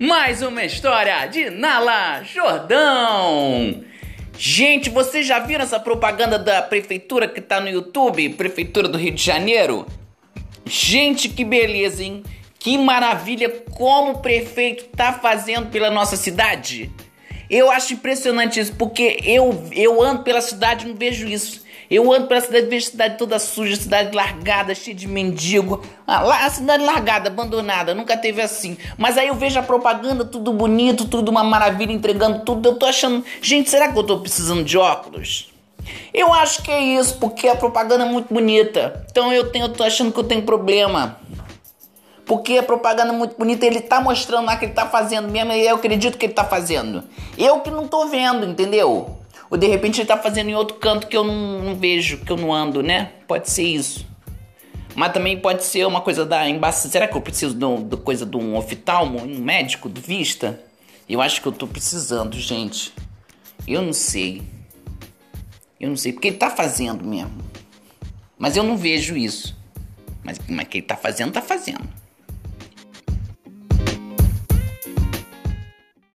Mais uma história de Nala Jordão. Gente, vocês já viram essa propaganda da prefeitura que tá no YouTube? Prefeitura do Rio de Janeiro? Gente, que beleza, hein? Que maravilha como o prefeito tá fazendo pela nossa cidade. Eu acho impressionante isso, porque eu, eu ando pela cidade e não vejo isso. Eu ando pela cidade, vejo a cidade toda suja, cidade largada, cheia de mendigo. Ah, a cidade largada, abandonada, nunca teve assim. Mas aí eu vejo a propaganda, tudo bonito, tudo uma maravilha, entregando tudo. Eu tô achando, gente, será que eu tô precisando de óculos? Eu acho que é isso, porque a propaganda é muito bonita. Então eu, tenho, eu tô achando que eu tenho problema. Porque a propaganda é muito bonita, ele tá mostrando lá que ele tá fazendo mesmo, e eu acredito que ele tá fazendo. Eu que não tô vendo, entendeu? Ou de repente ele tá fazendo em outro canto que eu não, não vejo, que eu não ando, né? Pode ser isso. Mas também pode ser uma coisa da embaixada. Será que eu preciso de, coisa de um oftalmo, um médico, de vista? Eu acho que eu tô precisando, gente. Eu não sei. Eu não sei, porque ele tá fazendo mesmo. Mas eu não vejo isso. Mas, mas que ele tá fazendo, tá fazendo.